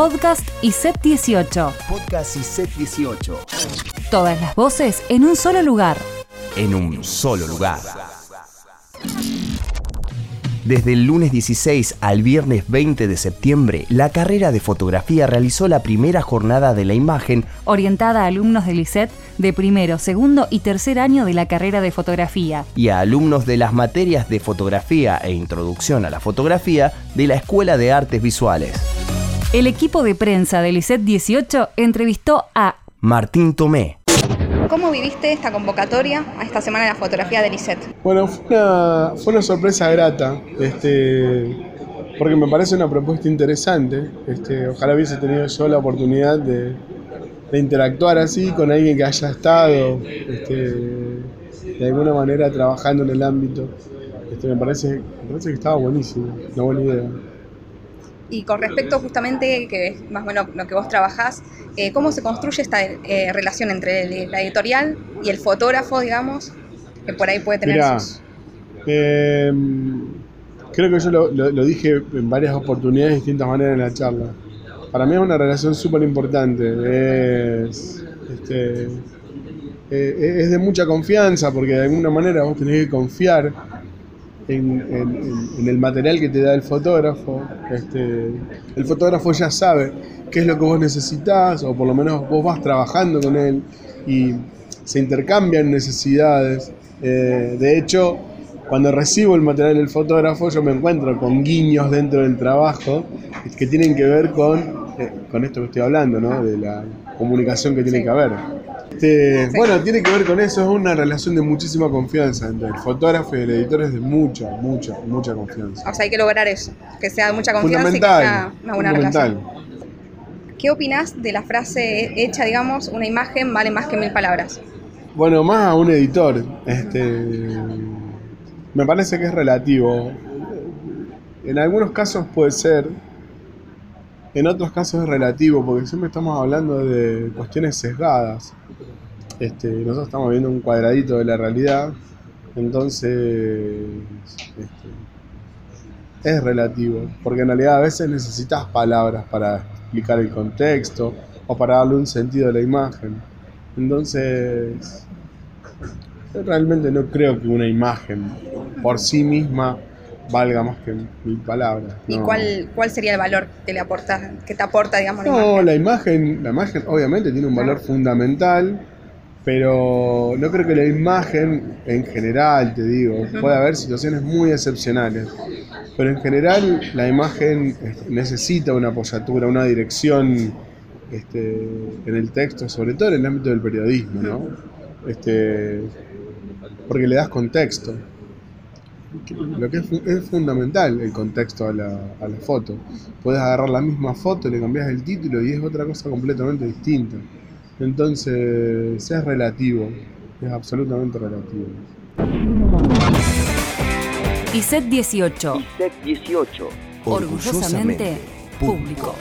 Podcast y Set 18. Podcast y Set 18. Todas las voces en un solo lugar. En un solo lugar. Desde el lunes 16 al viernes 20 de septiembre, la carrera de fotografía realizó la primera jornada de la imagen orientada a alumnos del ISET de primero, segundo y tercer año de la carrera de fotografía y a alumnos de las materias de fotografía e introducción a la fotografía de la Escuela de Artes Visuales. El equipo de prensa del ISET 18 entrevistó a Martín Tomé, ¿Cómo viviste esta convocatoria a esta semana de la fotografía del ISET? Bueno, fue una, fue una sorpresa grata, este, porque me parece una propuesta interesante. Este, ojalá hubiese tenido yo la oportunidad de, de interactuar así con alguien que haya estado este, de alguna manera trabajando en el ámbito. Este, me, parece, me parece que estaba buenísimo, una buena idea. Y con respecto justamente, que es más o menos lo que vos trabajás, eh, ¿cómo se construye esta eh, relación entre el- la editorial y el fotógrafo, digamos, que por ahí puede tener Mirá, sus... eh, creo que yo lo, lo- lo dije en varias oportunidades de distintas maneras en la charla. Para mí es una relación súper importante. Es, este, eh, es de mucha confianza porque de alguna manera vos tenés que confiar en, el material que te da el fotógrafo. Este, el fotógrafo ya sabe qué es lo que vos necesitas, o por lo menos vos vas trabajando con él y se intercambian necesidades. Eh, de hecho, cuando recibo el material del fotógrafo, yo me encuentro con guiños dentro del trabajo que tienen que ver con, con esto que estoy hablando, ¿no? de la comunicación que tiene Sí. que haber. Este, Bueno, tiene que ver con eso, es una relación de muchísima confianza entre el fotógrafo y el editor, es de mucha, mucha, mucha confianza. O sea, hay que lograr eso, que sea de mucha confianza y que Fundamental, sea una buena fundamental. relación. ¿Qué opinás de la frase hecha, digamos, una imagen vale más que mil palabras? Bueno, más a un editor, este, me parece que es relativo. En algunos casos puede ser, en otros casos es relativo, porque siempre estamos hablando de cuestiones sesgadas. Este, nosotros estamos viendo un cuadradito de la realidad, entonces este, es relativo, porque en realidad a veces necesitas palabras para explicar el contexto o para darle un sentido a la imagen. Entonces, yo realmente no creo que una imagen por sí misma valga más que mil palabras. ¿Y no. cuál, cuál sería el valor que le aporta, que te aporta, digamos, la No, imagen? la imagen, la imagen obviamente tiene un valor fundamental, pero no creo que la imagen en general, te digo, puede haber situaciones muy excepcionales, pero en general la imagen necesita una apoyatura, una dirección este, en el texto, sobre todo en el ámbito del periodismo, ¿no? Este, porque le das contexto. Lo que es, es fundamental el contexto a la, a la foto. Puedes agarrar la misma foto, le cambias el título y es otra cosa completamente distinta. Entonces es relativo, es absolutamente relativo. ISET 18. Set 18. Orgullosamente público.